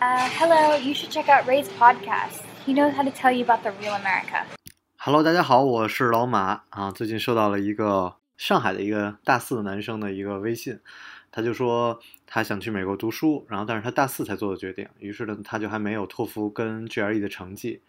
Uh, hello, you should check out Ray's podcast. He knows how to tell you about the real America. Hello，大家好，我是老马啊。最近收到了一个上海的一个大四的男生的一个微信，他就说他想去美国读书，然后但是他大四才做的决定，于是呢他就还没有托福跟 GRE 的成绩，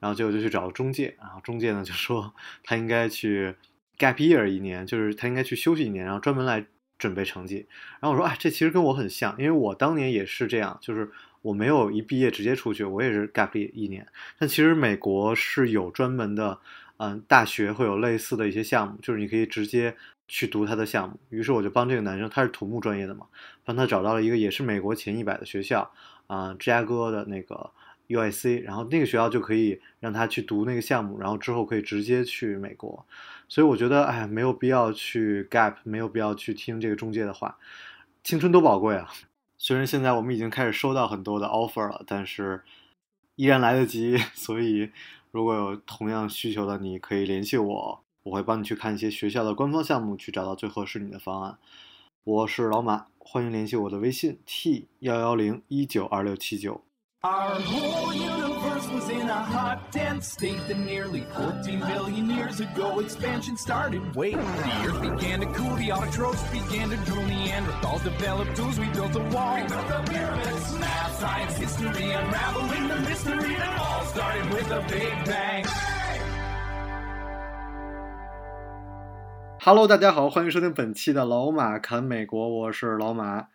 然后结果就去找中介，然后中介呢就说他应该去 gap year 一年，就是他应该去休息一年，然后专门来准备成绩。然后我说哎，这其实跟我很像，因为我当年也是这样，就是我没有一毕业直接出去，我也是 gap 一年。但其实美国是有专门的，嗯，大学会有类似的一些项目，就是你可以直接去读他的项目。于是我就帮这个男生，他是土木专业的嘛，帮他找到了一个也是美国前一百的学校，啊、芝加哥的那个 UIC，然后那个学校就可以让他去读那个项目，然后之后可以直接去美国。所以我觉得，哎，没有必要去 gap，没有必要去听这个中介的话，青春多宝贵啊！虽然现在我们已经开始收到很多的 offer 了，但是依然来得及。所以，如果有同样需求的，你可以联系我，我会帮你去看一些学校的官方项目，去找到最合适你的方案。我是老马，欢迎联系我的微信 t 幺幺零一九二六七九。Our whole universe was in a hot, dense state that nearly 14 billion years ago expansion started. Wait, the earth began to cool, the autotrophs began to drool, Neanderthals developed tools, we built a wall. We built the pyramids, math, science, history, unraveling the mystery that all started with a big bang. Hello，大家好，欢迎收听本期的老马侃美国，我是老马。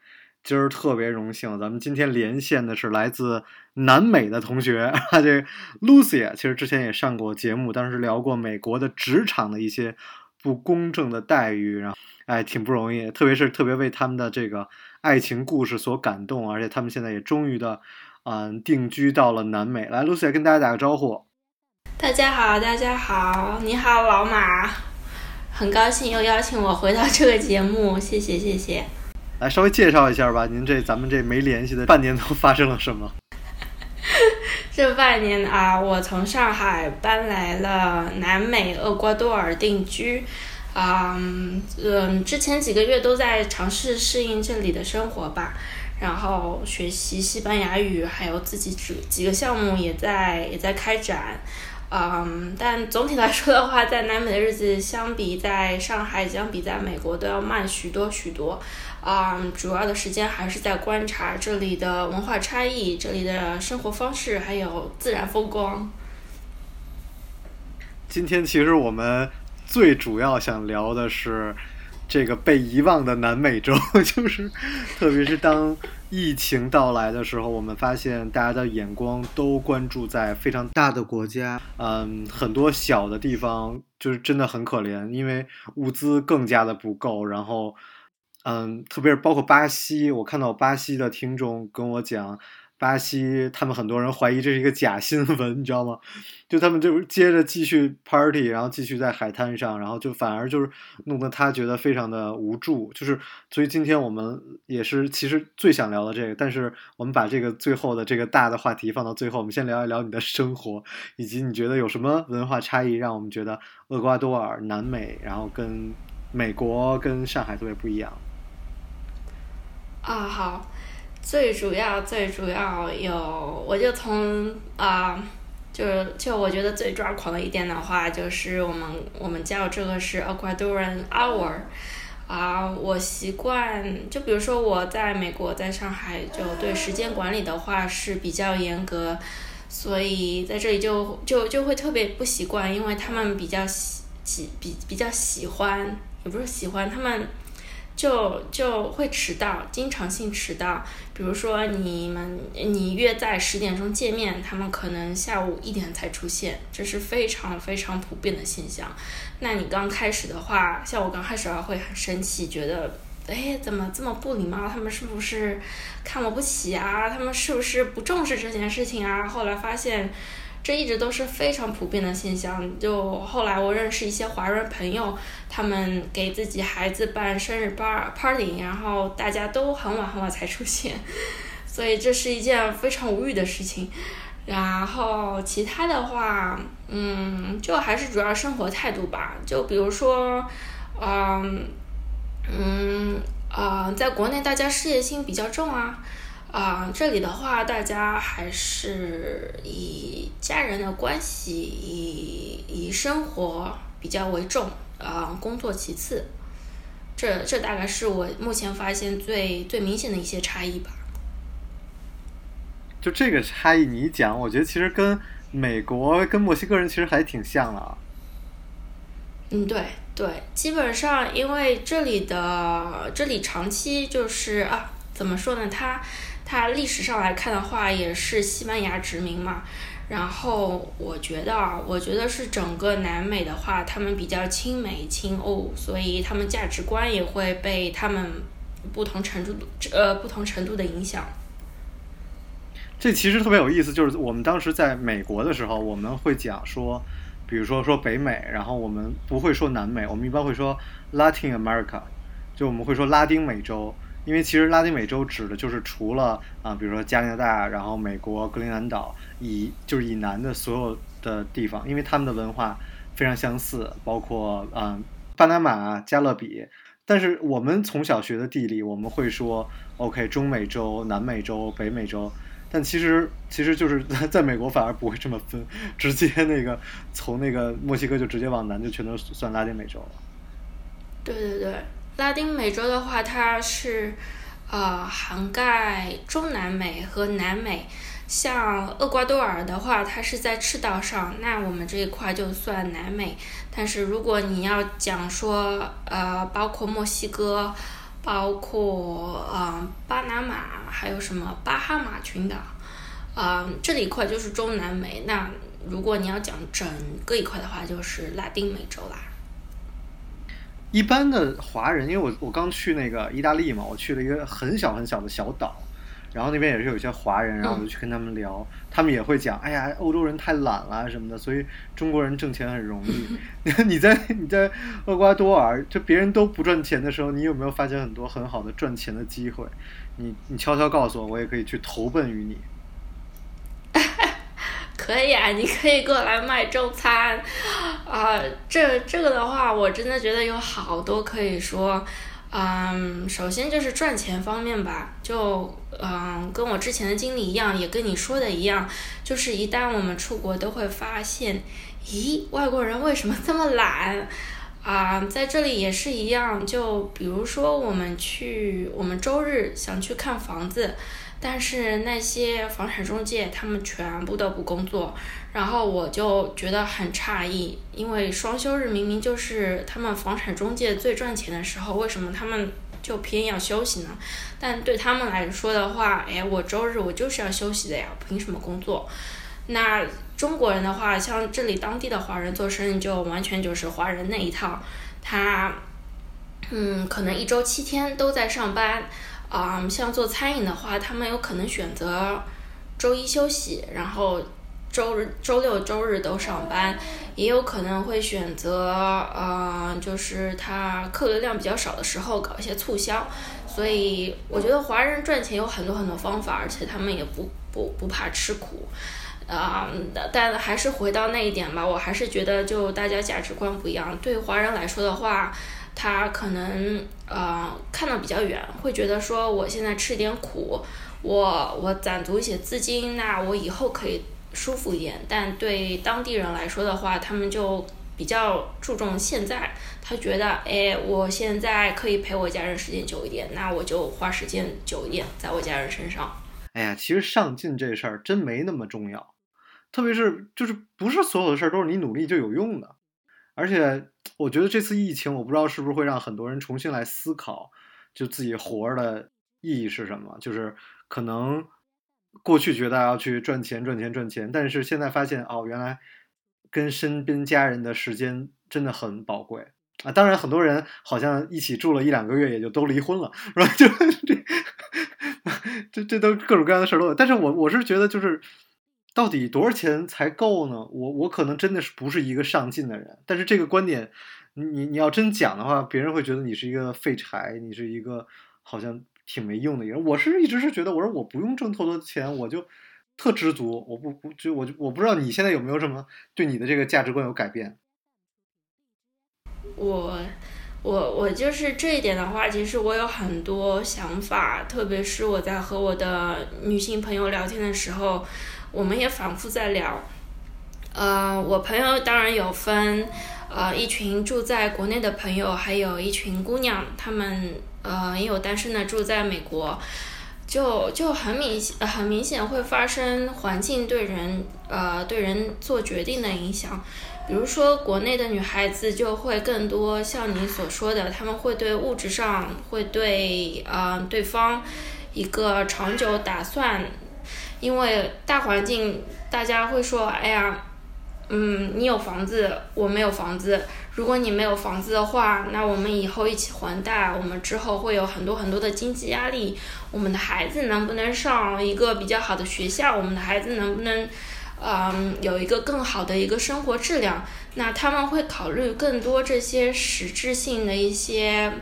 今儿特别荣幸，咱们今天连线的是来自南美的同学，这 Lucy，其实之前也上过节目，当时聊过美国的职场的一些不公正的待遇，然后哎挺不容易，特别是特别为他们的这个爱情故事所感动，而且他们现在也终于的嗯定居到了南美。来，Lucy 跟大家打个招呼。大家好，大家好，你好，老马，很高兴又邀请我回到这个节目，谢谢谢谢。来稍微介绍一下吧，您这咱们这没联系的半年都发生了什么？这半年啊，我从上海搬来了南美厄瓜多尔定居，啊嗯，之前几个月都在尝试适应这里的生活吧，然后学习西班牙语，还有自己几几个项目也在也在开展。嗯，但总体来说的话，在南美的日子相比在上海，相比在美国都要慢许多许多。啊、主要的时间还是在观察这里的文化差异、这里的生活方式，还有自然风光。今天其实我们最主要想聊的是这个被遗忘的南美洲，就是特别是当疫情到来的时候，我们发现大家的眼光都关注在非常大的国家，嗯，很多小的地方就是真的很可怜，因为物资更加的不够，然后。嗯，特别是包括巴西，我看到巴西的听众跟我讲，巴西他们很多人怀疑这是一个假新闻，你知道吗？就他们就接着继续 party，然后继续在海滩上，然后就反而就是弄得他觉得非常的无助。就是所以今天我们也是其实最想聊的这个，但是我们把这个最后的这个大的话题放到最后，我们先聊一聊你的生活，以及你觉得有什么文化差异让我们觉得厄瓜多尔、南美，然后跟美国跟上海特别不一样。啊，好，最主要最主要有，我就从啊、就就我觉得最抓狂的一点的话，就是我们我们叫这个是 Ecuadorian hour，啊、我习惯就比如说我在美国在上海就对时间管理的话是比较严格，所以在这里就就就会特别不习惯，因为他们比较喜喜比比较喜欢，也不是喜欢他们。就就会迟到，经常性迟到。比如说你们你约在十点钟见面，他们可能下午一点才出现，这是非常非常普遍的现象。那你刚开始的话，像我刚开始还会很生气，觉得哎怎么这么不礼貌？他们是不是看我不起啊？他们是不是不重视这件事情啊？后来发现。这一直都是非常普遍的现象。就后来我认识一些华人朋友，他们给自己孩子办生日 bar party，然后大家都很晚很晚才出现，所以这是一件非常无语的事情。然后其他的话，嗯，就还是主要生活态度吧。就比如说，嗯嗯呃，在国内大家事业心比较重啊。啊、这里的话，大家还是以家人的关系，以以生活比较为重，啊、工作其次。这这大概是我目前发现最最明显的一些差异吧。就这个差异，你一讲，我觉得其实跟美国跟墨西哥人其实还挺像的啊。嗯，对对，基本上因为这里的这里长期就是啊，怎么说呢？它它历史上来看的话，也是西班牙殖民嘛。然后我觉得啊，我觉得是整个南美的话，他们比较亲美亲欧，所以他们价值观也会被他们不同程度呃不同程度的影响。这其实特别有意思，就是我们当时在美国的时候，我们会讲说，比如说说北美，然后我们不会说南美，我们一般会说 Latin America，就我们会说拉丁美洲，因为其实拉丁美洲指的就是除了啊、比如说加拿大，然后美国格陵兰岛以就是以南的所有的地方，因为他们的文化非常相似，包括啊、巴拿马、加勒比。但是我们从小学的地理，我们会说 OK 中美洲、南美洲、北美洲，但其实其实就是在在美国反而不会这么分，直接那个从那个墨西哥就直接往南就全都算拉丁美洲了。对对对，拉丁美洲的话，它是呃涵盖中南美和南美。像厄瓜多尔的话，它是在赤道上，那我们这一块就算南美。但是如果你要讲说，呃，包括墨西哥，包括呃巴拿马，还有什么巴哈马群岛，啊、这里一块就是中南美。那如果你要讲整个一块的话，就是拉丁美洲啦。一般的华人，因为我我刚去那个意大利嘛，我去了一个很小很小的小岛，然后那边也是有一些华人，然后我就去跟他们聊，他们也会讲，哎呀，欧洲人太懒了什么的，所以中国人挣钱很容易。你在你在厄瓜多尔，就别人都不赚钱的时候，你有没有发现很多很好的赚钱的机会？你你悄悄告诉我，我也可以去投奔于你。可以啊，你可以过来卖中餐，啊、这这个的话，我真的觉得有好多可以说。嗯，首先就是赚钱方面吧，就嗯，跟我之前的经历一样，也跟你说的一样，就是一旦我们出国，都会发现，咦，外国人为什么这么懒？啊，在这里也是一样，就比如说我们去，我们周日想去看房子，但是那些房产中介他们全部都不工作，然后我就觉得很诧异，因为双休日明明就是他们房产中介最赚钱的时候，为什么他们就偏要休息呢？但对他们来说的话，哎，我周日我就是要休息的呀，凭什么工作？那中国人的话，像这里当地的华人做生意就完全就是华人那一套，他嗯，可能一周七天都在上班。啊、像做餐饮的话，他们有可能选择周一休息，然后周日、周六、周日都上班，也有可能会选择，呃，就是他客流量比较少的时候搞一些促销。所以我觉得华人赚钱有很多很多方法，而且他们也不不不怕吃苦。啊、但还是回到那一点吧，我还是觉得就大家价值观不一样。对华人来说的话，他可能呃看得比较远，会觉得说我现在吃点苦，我我攒足一些资金，那我以后可以舒服一点。但对当地人来说的话，他们就比较注重现在，他觉得哎，我现在可以陪我家人时间久一点，那我就花时间久一点在我家人身上。哎呀，其实上进这事儿真没那么重要，特别是就是不是所有的事儿都是你努力就有用的。而且我觉得这次疫情，我不知道是不是会让很多人重新来思考，就自己活的意义是什么。就是可能过去觉得要去赚钱、赚钱、赚钱，但是现在发现哦，原来跟身边家人的时间真的很宝贵啊。当然，很多人好像一起住了一两个月，也就都离婚了，是吧？就 这。这这都各种各样的事儿都有，但是我我是觉得就是，到底多少钱才够呢？我我可能真的是不是一个上进的人，但是这个观点，你你要真讲的话，别人会觉得你是一个废柴，你是一个好像挺没用的人。我是一直是觉得，我说我不用挣太多钱，我就特知足，我不不就我就我不知道你现在有没有什么对你的这个价值观有改变？我我我就是这一点的话，其实我有很多想法，特别是我在和我的女性朋友聊天的时候，我们也反复在聊。呃，我朋友当然有分，呃，一群住在国内的朋友，还有一群姑娘，她们呃也有单身的住在美国，就就很明显，很明显会发生环境对人呃对人做决定的影响。比如说，国内的女孩子就会更多像你所说的，她们会对物质上会对呃对方一个长久打算，因为大环境大家会说，哎呀，嗯，你有房子，我没有房子。如果你没有房子的话，那我们以后一起还贷，我们之后会有很多很多的经济压力。我们的孩子能不能上一个比较好的学校？我们的孩子能不能？嗯，有一个更好的一个生活质量，那他们会考虑更多这些实质性的一些，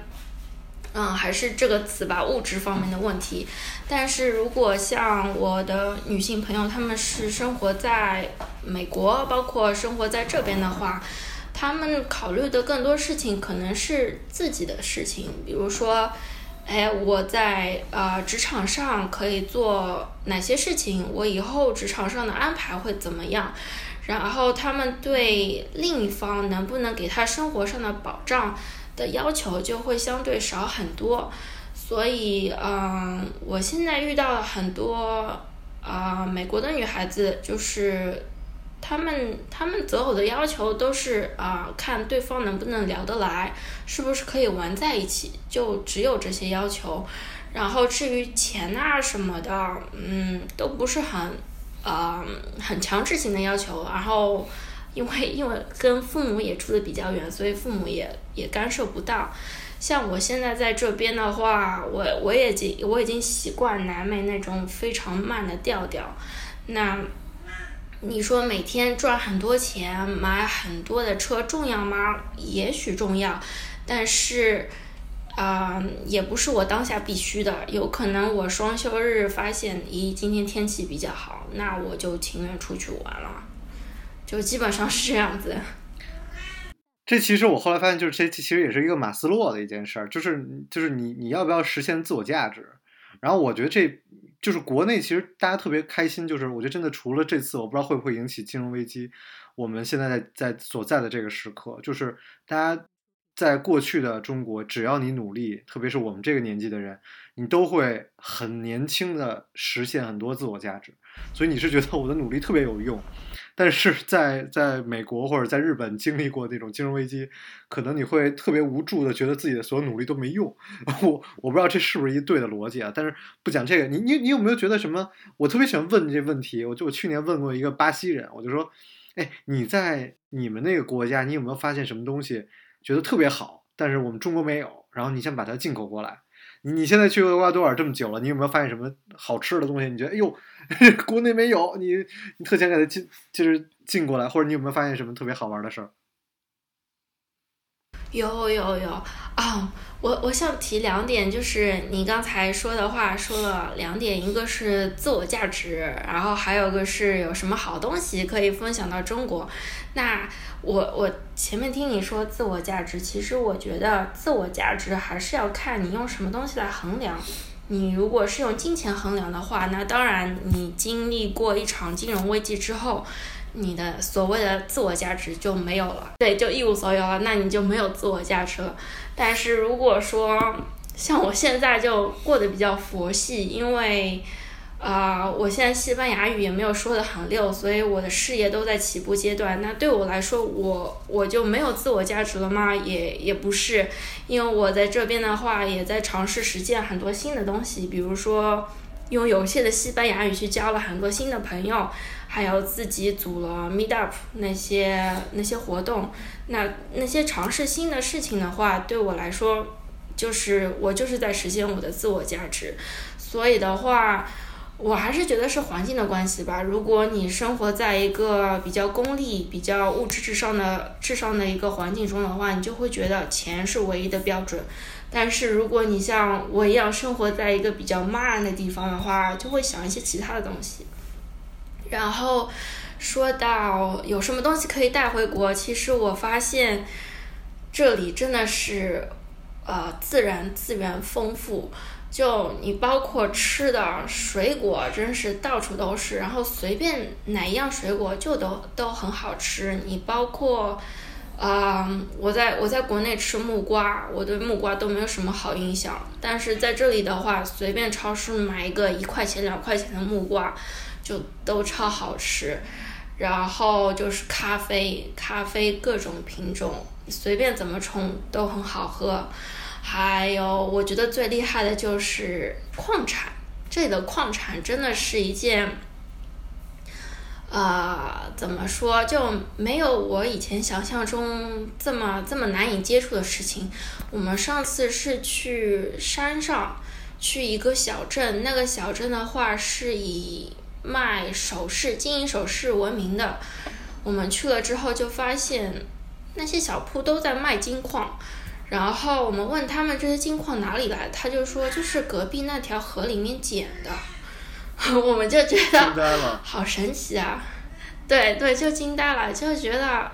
嗯，还是这个词吧，物质方面的问题。但是如果像我的女性朋友，她们是生活在美国，包括生活在这边的话，她们考虑的更多事情可能是自己的事情，比如说。哎，我在呃职场上可以做哪些事情？我以后职场上的安排会怎么样？然后他们对另一方能不能给他生活上的保障的要求就会相对少很多。所以，嗯，我现在遇到了很多啊美国的女孩子，就是。他们他们择偶的要求都是啊，看对方能不能聊得来，是不是可以玩在一起，就只有这些要求。然后至于钱啊什么的，嗯，都不是很呃很强制性的要求。然后因为因为跟父母也住的比较远，所以父母也也干涉不到。像我现在在这边的话，我我已经我已经习惯南美那种非常慢的调调，那。你说每天赚很多钱，买很多的车重要吗？也许重要，但是，啊，也不是我当下必须的。有可能我双休日发现，咦，今天天气比较好，那我就情愿出去玩了，就基本上是这样子。这其实我后来发现，就是这其实也是一个马斯洛的一件事儿，就是就是你你要不要实现自我价值？然后我觉得这。就是国内其实大家特别开心，就是我觉得真的除了这次，我不知道会不会引起金融危机。我们现在在在所在的这个时刻，就是大家在过去的中国，只要你努力，特别是我们这个年纪的人，你都会很年轻的实现很多自我价值。所以你是觉得我的努力特别有用。但是在在美国或者在日本经历过那种金融危机，可能你会特别无助的觉得自己的所有努力都没用。我我不知道这是不是一对的逻辑啊？但是不讲这个，你你你有没有觉得什么？我特别喜欢问这问题。我就我去年问过一个巴西人，我就说，哎，你在你们那个国家，你有没有发现什么东西觉得特别好，但是我们中国没有，然后你先把它进口过来？你你现在去厄瓜多尔这么久了，你有没有发现什么好吃的东西？你觉得哎呦，国内没有，你你特想给它进，就是进过来，或者你有没有发现什么特别好玩的事儿？有有有啊！我我想提两点，就是你刚才说的话说了两点，一个是自我价值，然后还有个是有什么好东西可以分享到中国。那我我前面听你说自我价值，其实我觉得自我价值还是要看你用什么东西来衡量。你如果是用金钱衡量的话，那当然你经历过一场金融危机之后。你的所谓的自我价值就没有了，对，就一无所有了，那你就没有自我价值了。但是如果说像我现在就过得比较佛系，因为啊，我现在西班牙语也没有说的很溜，所以我的事业都在起步阶段。那对我来说，我我就没有自我价值了吗？也也不是，因为我在这边的话，也在尝试实践很多新的东西，比如说用有限的西班牙语去交了很多新的朋友。还有自己组了 Meet Up 那些那些活动，那那些尝试新的事情的话，对我来说，就是我就是在实现我的自我价值。所以的话，我还是觉得是环境的关系吧。如果你生活在一个比较功利、比较物质至上的至上的一个环境中的话，你就会觉得钱是唯一的标准。但是如果你像我一样生活在一个比较慢的地方的话，就会想一些其他的东西。然后说到有什么东西可以带回国，其实我发现这里真的是，呃，自然资源丰富。就你包括吃的水果，真是到处都是。然后随便哪一样水果就都都很好吃。你包括，啊，我在我在国内吃木瓜，我对木瓜都没有什么好印象。但是在这里的话，随便超市买一个一块钱两块钱的木瓜，就都超好吃。然后就是咖啡，咖啡各种品种，随便怎么冲都很好喝。还有，我觉得最厉害的就是矿产，这里的矿产真的是一件，呃，怎么说，就没有我以前想象中这么这么难以接触的事情。我们上次是去山上，去一个小镇，那个小镇的话是以卖首饰、金银首饰闻名的。我们去了之后就发现，那些小铺都在卖金矿。然后我们问他们这些金矿哪里来，他就说就是隔壁那条河里面捡的，我们就觉得好神奇啊！对对，就惊呆了，就觉得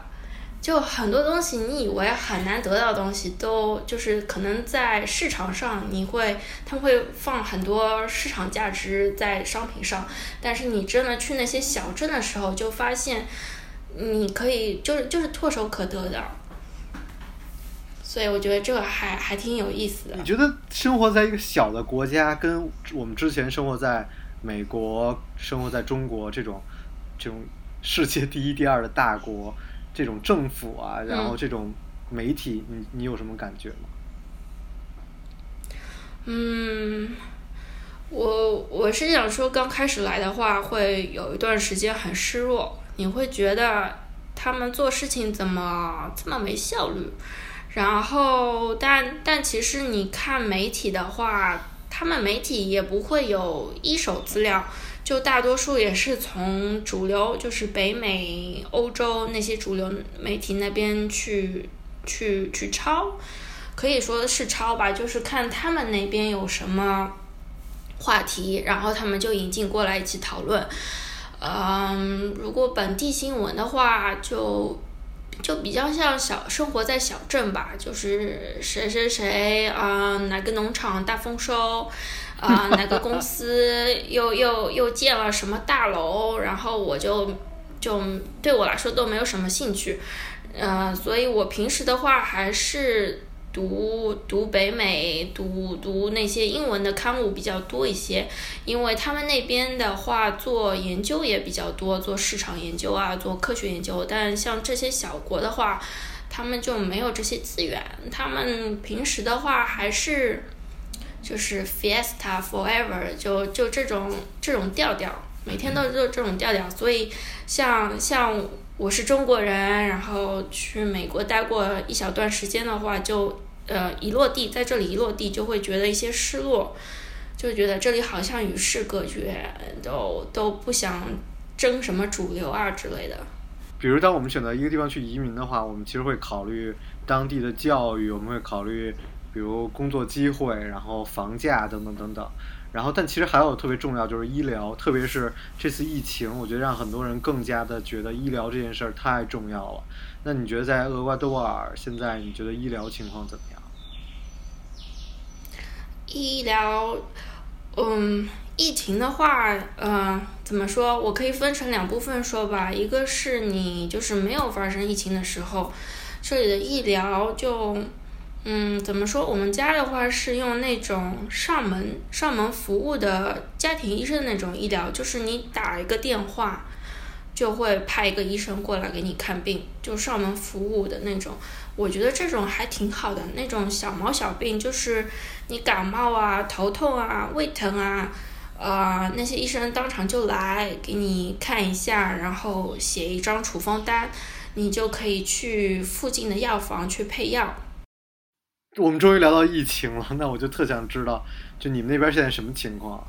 就很多东西你以为很难得到的东西，都就是可能在市场上你会他们会放很多市场价值在商品上，但是你真的去那些小镇的时候，就发现你可以就是就是唾手可得的。所以我觉得这个还还挺有意思的。你觉得生活在一个小的国家，跟我们之前生活在美国、生活在中国这种这种世界第一、第二的大国，这种政府啊，然后这种媒体，你你有什么感觉吗？嗯，我我是想说，刚开始来的话，会有一段时间很失落，你会觉得他们做事情怎么这么没效率？然后，但但其实你看媒体的话，他们媒体也不会有一手资料，就大多数也是从主流，就是北美、欧洲那些主流媒体那边去去去抄，可以说是抄吧，就是看他们那边有什么话题，然后他们就引进过来一起讨论。嗯，如果本地新闻的话，就。就比较像小生活在小镇吧，就是谁谁谁啊，哪个农场大丰收，啊，哪个公司又又又建了什么大楼，然后我就就对我来说都没有什么兴趣，呃，所以我平时的话还是。读读北美，读读那些英文的刊物比较多一些，因为他们那边的话做研究也比较多，做市场研究啊，做科学研究。但像这些小国的话，他们就没有这些资源。他们平时的话还是就是 Fiesta Forever，就就这种这种调调，每天都就这种调调。所以像像。我是中国人，然后去美国待过一小段时间的话，就呃一落地在这里一落地就会觉得一些失落，就觉得这里好像与世隔绝，都都不想争什么主流啊之类的。比如，当我们选择一个地方去移民的话，我们其实会考虑当地的教育，我们会考虑比如工作机会，然后房价等等等等。然后，但其实还有特别重要，就是医疗，特别是这次疫情，我觉得让很多人更加的觉得医疗这件事儿太重要了。那你觉得在厄瓜多尔现在，你觉得医疗情况怎么样？医疗，嗯，疫情的话，嗯，怎么说？我可以分成两部分说吧。一个是你就是没有发生疫情的时候，这里的医疗就。嗯，怎么说？我们家的话是用那种上门上门服务的家庭医生那种医疗，就是你打一个电话，就会派一个医生过来给你看病，就上门服务的那种。我觉得这种还挺好的，那种小毛小病，就是你感冒啊、头痛啊、胃疼啊，呃，那些医生当场就来给你看一下，然后写一张处方单，你就可以去附近的药房去配药。我们终于聊到疫情了，那我就特想知道，就你们那边现在什么情况？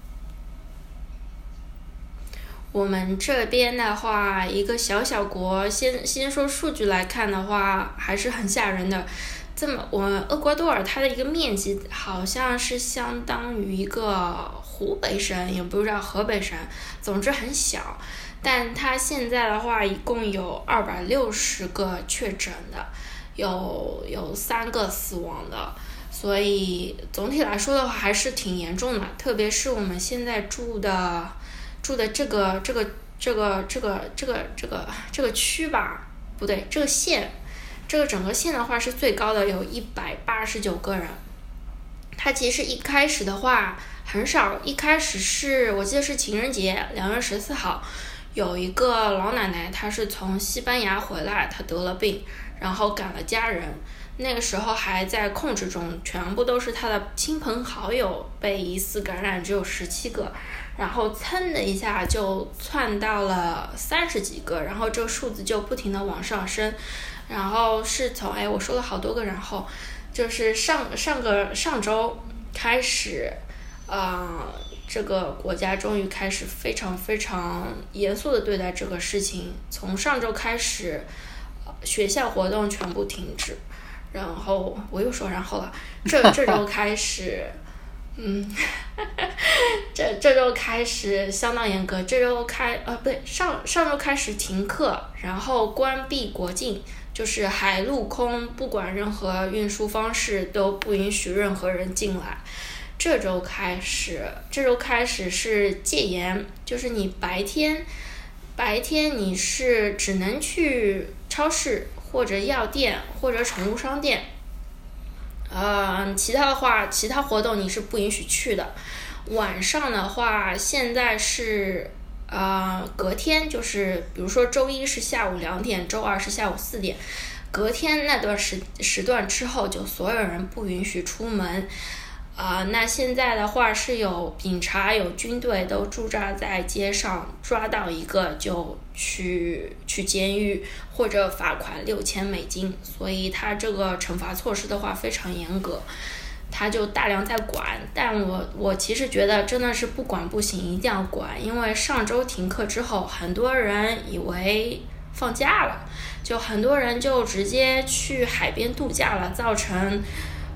我们这边的话，一个小小国，先先说数据来看的话，还是很吓人的。这么，我厄瓜多尔它的一个面积好像是相当于一个湖北省，也不知道河北省，总之很小。但它现在的话，一共有二百六十个确诊的。有有三个死亡的，所以总体来说的话还是挺严重的，特别是我们现在住的住的这个这个这个这个这个这个这个区吧，不对，这个县，这个整个县的话是最高的，有一百八十九个人。它其实一开始的话很少，一开始是我记得是情人节，两月十四号，有一个老奶奶，她是从西班牙回来，她得了病，然后赶了家人，那个时候还在控制中，全部都是他的亲朋好友被疑似感染，只有十七个，然后噌的一下就窜到了三十几个，然后这个数字就不停的往上升，然后是从哎我说了好多个然后。就是上上个上周开始，啊，这个国家终于开始非常非常严肃的对待这个事情。从上周开始，学校活动全部停止。然后我又说然后了，这 这周开始，嗯，这这周开始相当严格。这周开呃不对，上上周开始停课，然后关闭国境。就是海陆空，不管任何运输方式都不允许任何人进来。这周开始，这周开始是戒严，就是你白天，白天你是只能去超市或者药店或者宠物商店，呃，其他的话，其他活动你是不允许去的。晚上的话，现在是。呃，隔天就是，比如说周一是下午两点，周二是下午四点，隔天那段时时段之后，就所有人不允许出门。啊，那现在的话是有警察、有军队都驻扎在街上，抓到一个就去去监狱或者罚款六千美金，所以他这个惩罚措施的话非常严格。他就大量在管，但我我其实觉得真的是不管不行，一定要管，因为上周停课之后，很多人以为放假了，就很多人就直接去海边度假了，造成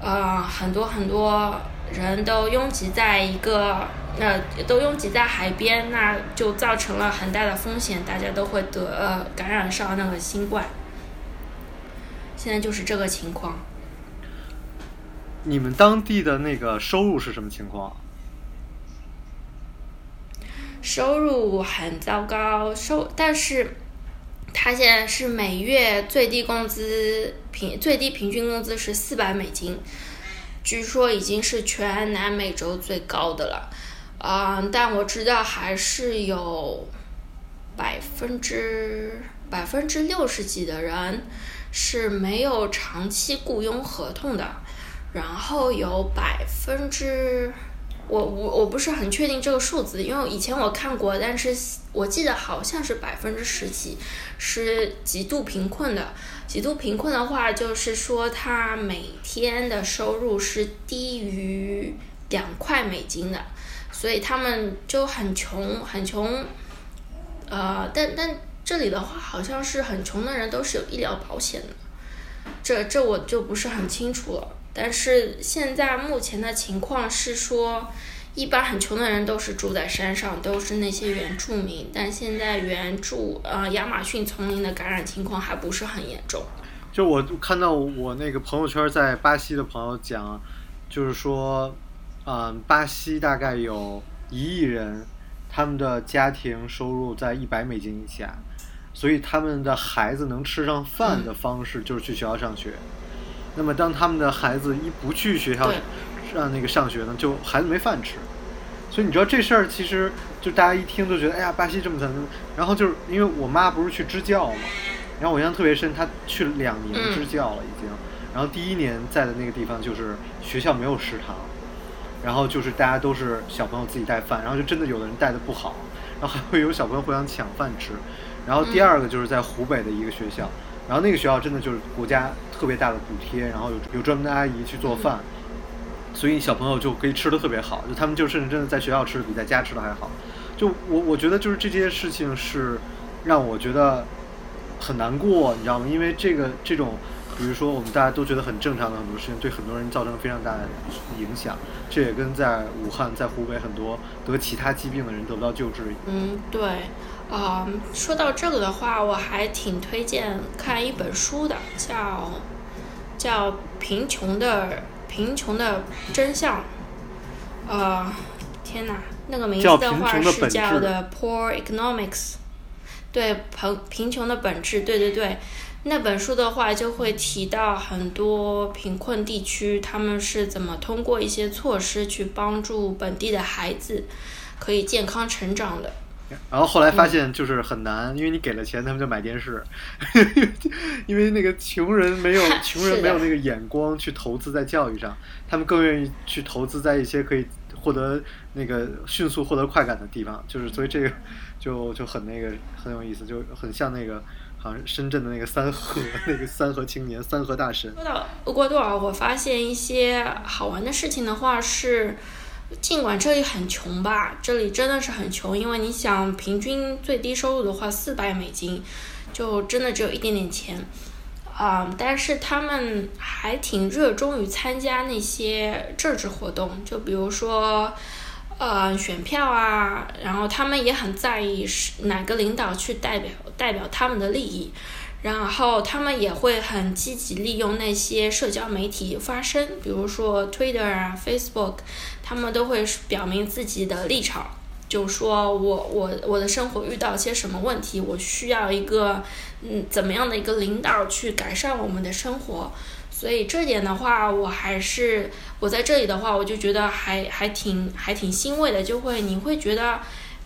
呃很多很多人都拥挤在一个那都拥挤在海边，那就造成了很大的风险，大家都会得呃感染上那个新冠，现在就是这个情况。你们当地的那个收入是什么情况？收入很糟糕，收但是，他现在是每月最低工资平最低平均工资是四百美金，据说已经是全南美洲最高的了，啊，但我知道还是有百分之百分之六十几的人是没有长期雇佣合同的。然后有百分之，我我我不是很确定这个数字，因为以前我看过，但是我记得好像是百分之十几，是极度贫困的。极度贫困的话，就是说他每天的收入是低于两块美金的，所以他们就很穷很穷。呃，但但这里的话，好像是很穷的人都是有医疗保险的，这这我就不是很清楚了。但是现在目前的情况是说，一般很穷的人都是住在山上，都是那些原住民。但现在原住呃亚马逊丛林的感染情况还不是很严重。就我看到我那个朋友圈在巴西的朋友讲，就是说，嗯，巴西大概有一亿人，他们的家庭收入在一百美金以下，所以他们的孩子能吃上饭的方式就是去学校上学。那么，当他们的孩子一不去学校上那个上学呢，就孩子没饭吃。所以你知道这事儿，其实就大家一听都觉得，哎呀，巴西这么惨。然后就是因为我妈不是去支教嘛，然后我印象特别深，她去了两年支教了已经。然后第一年在的那个地方就是学校没有食堂，然后就是大家都是小朋友自己带饭，然后就真的有的人带的不好，然后还会有小朋友互相抢饭吃。然后第二个就是在湖北的一个学校。然后那个学校真的就是国家特别大的补贴，然后有有专门的阿姨去做饭，所以小朋友就可以吃的特别好，就他们就甚至真的在学校吃的比在家吃的还好。就我我觉得就是这件事情是让我觉得很难过，你知道吗？因为这个这种，比如说我们大家都觉得很正常的很多事情，对很多人造成非常大的影响。这也跟在武汉、在湖北很多得其他疾病的人得不到救治。嗯，对。啊，说到这个的话，我还挺推荐看一本书的，叫叫《贫穷的贫穷的真相》。呃，天哪，那个名字的话是叫质的《Poor Economics》。对，贫贫穷的本质，对对对。那本书的话，就会提到很多贫困地区，他们是怎么通过一些措施去帮助本地的孩子可以健康成长的。然后后来发现就是很难，因为你给了钱，他们就买电视，因为那个穷人没有 穷人没有那个眼光去投资在教育上，他们更愿意去投资在一些可以获得那个迅速获得快感的地方，就是所以这个就就很那个很有意思，就很像那个好像深圳的那个三和 那个三和青年三和大神，说到厄瓜多尔，我发现一些好玩的事情的话是，尽管这里很穷吧，这里真的是很穷，因为你想平均最低收入的话四百美金，就真的只有一点点钱。啊、但是他们还挺热衷于参加那些政治活动，就比如说，呃，选票啊，然后他们也很在意是哪个领导去代表代表他们的利益，然后他们也会很积极利用那些社交媒体发声，比如说 Twitter 啊、Facebook，他们都会表明自己的立场，就说我我我的生活遇到些什么问题，我需要一个嗯怎么样的一个领导去改善我们的生活。所以这点的话，我还是我在这里的话，我就觉得还还挺还挺欣慰的，就会你会觉得，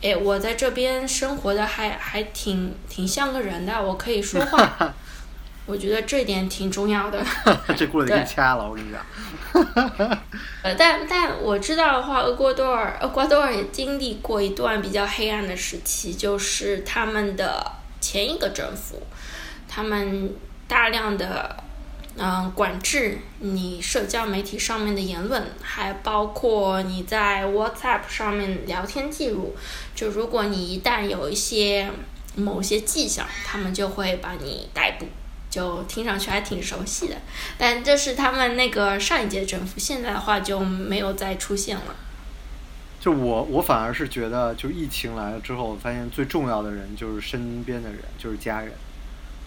哎，我在这边生活的还还挺挺像个人的，我可以说话，我觉得这点挺重要的。这轱辘得给掐了，我跟你讲。呃，但但我知道的话，厄瓜多尔厄瓜多尔也经历过一段比较黑暗的时期，就是他们的前一个政府，他们大量的嗯、管制你社交媒体上面的言论，还包括你在 WhatsApp 上面聊天记录。就如果你一旦有一些某些迹象，他们就会把你逮捕。就听上去还挺熟悉的，但这是他们那个上一届政府，现在的话就没有再出现了。就我，我反而是觉得，就疫情来了之后，我发现最重要的人就是身边的人，就是家人。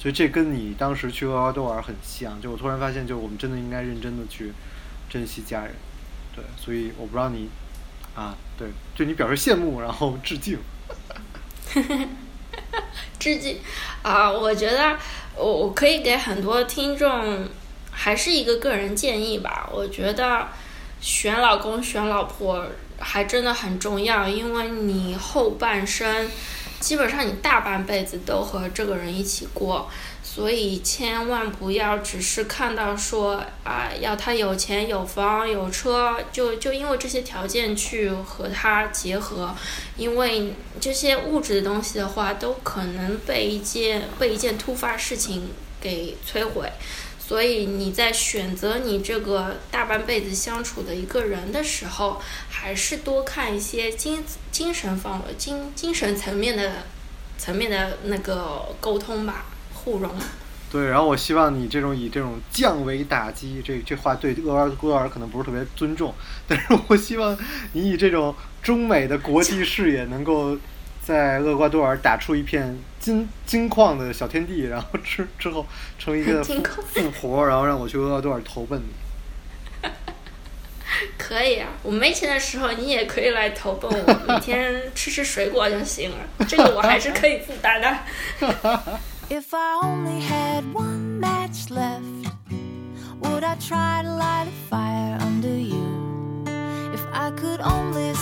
所以这跟你当时去厄瓜多尔很像。就我突然发现，就我们真的应该认真的去珍惜家人。对，所以我不知道你啊，对，对你表示羡慕，然后致敬。致敬啊、我觉得我我可以给很多听众还是一个个人建议吧。我觉得选老公选老婆还真的很重要，因为你后半生基本上你大半辈子都和这个人一起过。所以千万不要只是看到说啊，要他有钱有房有车，就就因为这些条件去和他结合，因为这些物质的东西的话，都可能被一件被一件突发事情给摧毁。所以你在选择你这个大半辈子相处的一个人的时候，还是多看一些精精神方精精神层面的层面的那个沟通吧，互融。对，然后我希望你这种以这种降维打击，这这话对厄瓜多尔可能不是特别尊重，但是我希望你以这种中美的国际视野，能够在厄瓜多尔打出一片金金矿的小天地，然后之之后成为一个富婆，然后让我去厄瓜多尔投奔你。可以啊，我没钱的时候你也可以来投奔我，每天吃吃水果就行了，这个我还是可以负担的。If I only had one match left, would I try to light a fire under you? If I could only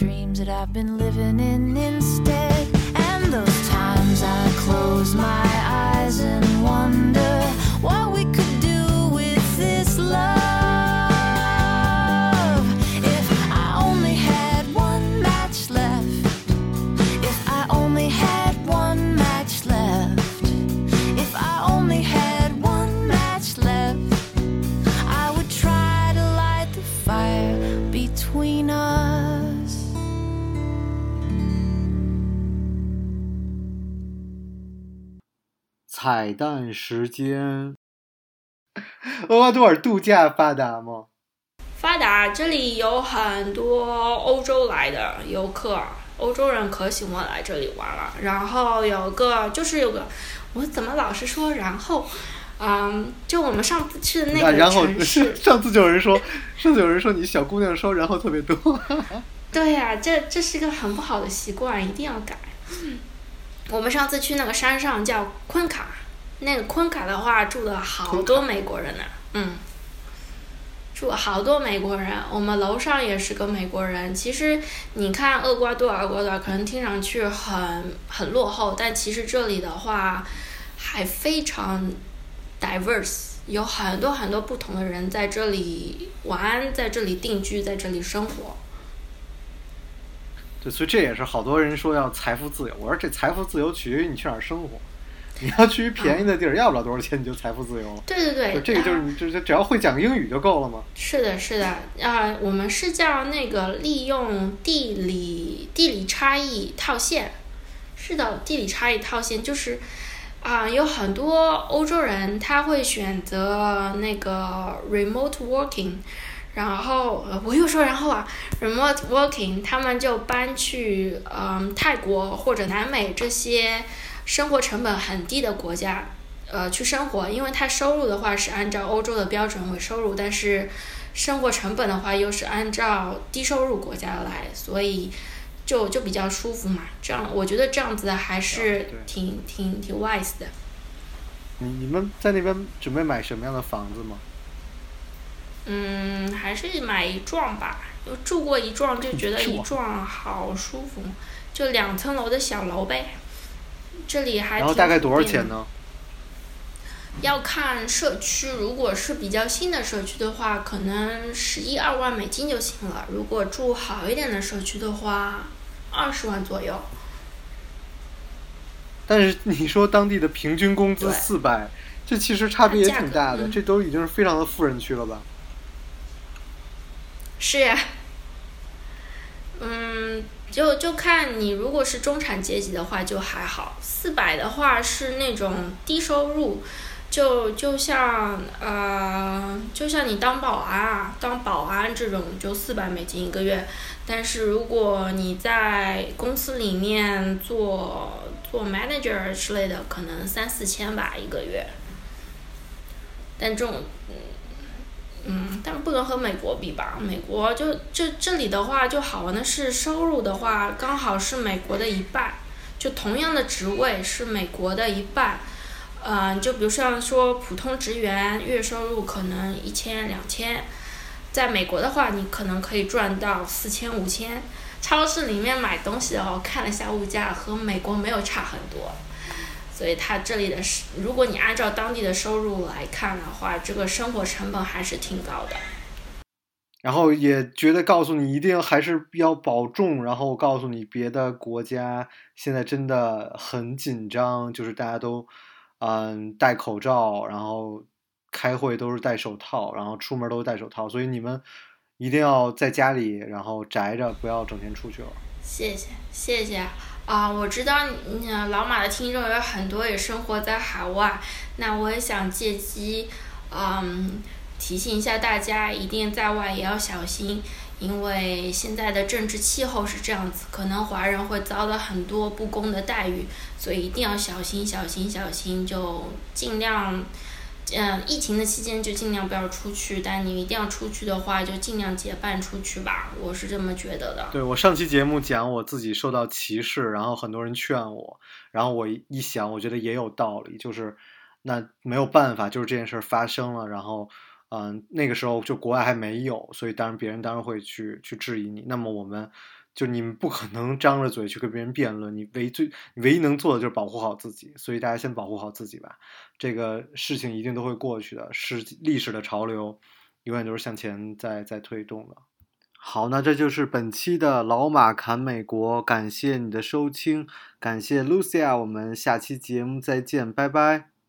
dreams that I've been living in instead. 蛋时间，厄瓜多尔度假发达吗？发达，这里有很多欧洲来的游客，欧洲人可喜欢来这里玩了。然后有个就是有个，我怎么老是说然后，嗯，就我们上次去的那个啊然后城市，上次就有人说，上次有人说你小姑娘说然后特别多，对呀、这这是一个很不好的习惯，一定要改。我们上次去那个山上叫昆卡，那个昆卡的话住了好多美国人呢，嗯，住了好多美国人。我们楼上也是个美国人。其实你看厄瓜多尔，厄瓜多尔可能听上去很很落后，但其实这里的话还非常 diverse，有很多很多不同的人在这里玩，在这里定居，在这里生活。对，所以这也是好多人说要财富自由。我说这财富自由取决于你去哪儿生活，你要去便宜的地儿，要不了多少钱你就财富自由了。对对对，这个就是就是只要会讲英语就够了嘛。是的，是的，啊、我们是叫那个利用地理地理差异套现，是的，地理差异套现就是啊、有很多欧洲人他会选择那个 remote working，然后呃我又说然后啊，remote working，他们就搬去嗯泰国或者南美这些生活成本很低的国家。呃，去生活，因为他收入的话是按照欧洲的标准为收入，但是生活成本的话又是按照低收入国家来，所以就就比较舒服嘛。这样我觉得这样子还是对挺挺挺 wise 的。你你们在那边准备买什么样的房子吗？嗯，还是买一幢吧。就住过一幢，就觉得 一幢好舒服，就两层楼的小楼呗。这里还挺然后大概多少钱呢？要看社区，如果是比较新的社区的话，可能十一二万美金就行了。如果住好一点的社区的话，二十万左右。但是你说当地的平均工资四百，这其实差别也挺大的，嗯这都已经是非常的富人区了吧？是呀，嗯，就就看你如果是中产阶级的话就还好，四百的话是那种低收入，就就像呃，就像你当保安啊，当保安这种就四百美金一个月，但是如果你在公司里面做做 manager 之类的，可能三四千吧一个月，但这种嗯，但不能和美国比吧？美国就这这里的话，就好玩的是收入的话，刚好是美国的一半，就同样的职位是美国的一半。嗯、就比如像说普通职员月收入可能一千两千，在美国的话，你可能可以赚到四千五千。超市里面买东西的话，我看了一下物价，和美国没有差很多。所以它这里的是，如果你按照当地的收入来看的话，这个生活成本还是挺高的。然后也觉得告诉你一定还是要保重，然后告诉你别的国家现在真的很紧张，就是大家都嗯戴口罩，然后开会都是戴手套，然后出门都是戴手套，所以你们一定要在家里，然后宅着，不要整天出去了。谢谢谢谢啊、我知道你老马的听众有很多也生活在海外，那我也想借机，嗯，提醒一下大家，一定在外也要小心，因为现在的政治气候是这样子，可能华人会遭到很多不公的待遇，所以一定要小心小心小心，就尽量。嗯，疫情的期间就尽量不要出去，但你一定要出去的话，就尽量结伴出去吧，我是这么觉得的。对我上期节目讲我自己受到歧视，然后很多人劝我，然后我一想，我觉得也有道理，就是那没有办法，就是这件事儿发生了，然后，嗯、那个时候就国外还没有，所以当然别人当然会去去质疑你。那么我们就你们不可能张着嘴去跟别人辩论，你唯最唯一能做的就是保护好自己，所以大家先保护好自己吧。这个事情一定都会过去的，是历史的潮流，永远都是向前在在推动的。好，那这就是本期的老马侃美国，感谢你的收听，感谢 Lucia，我们下期节目再见，拜拜。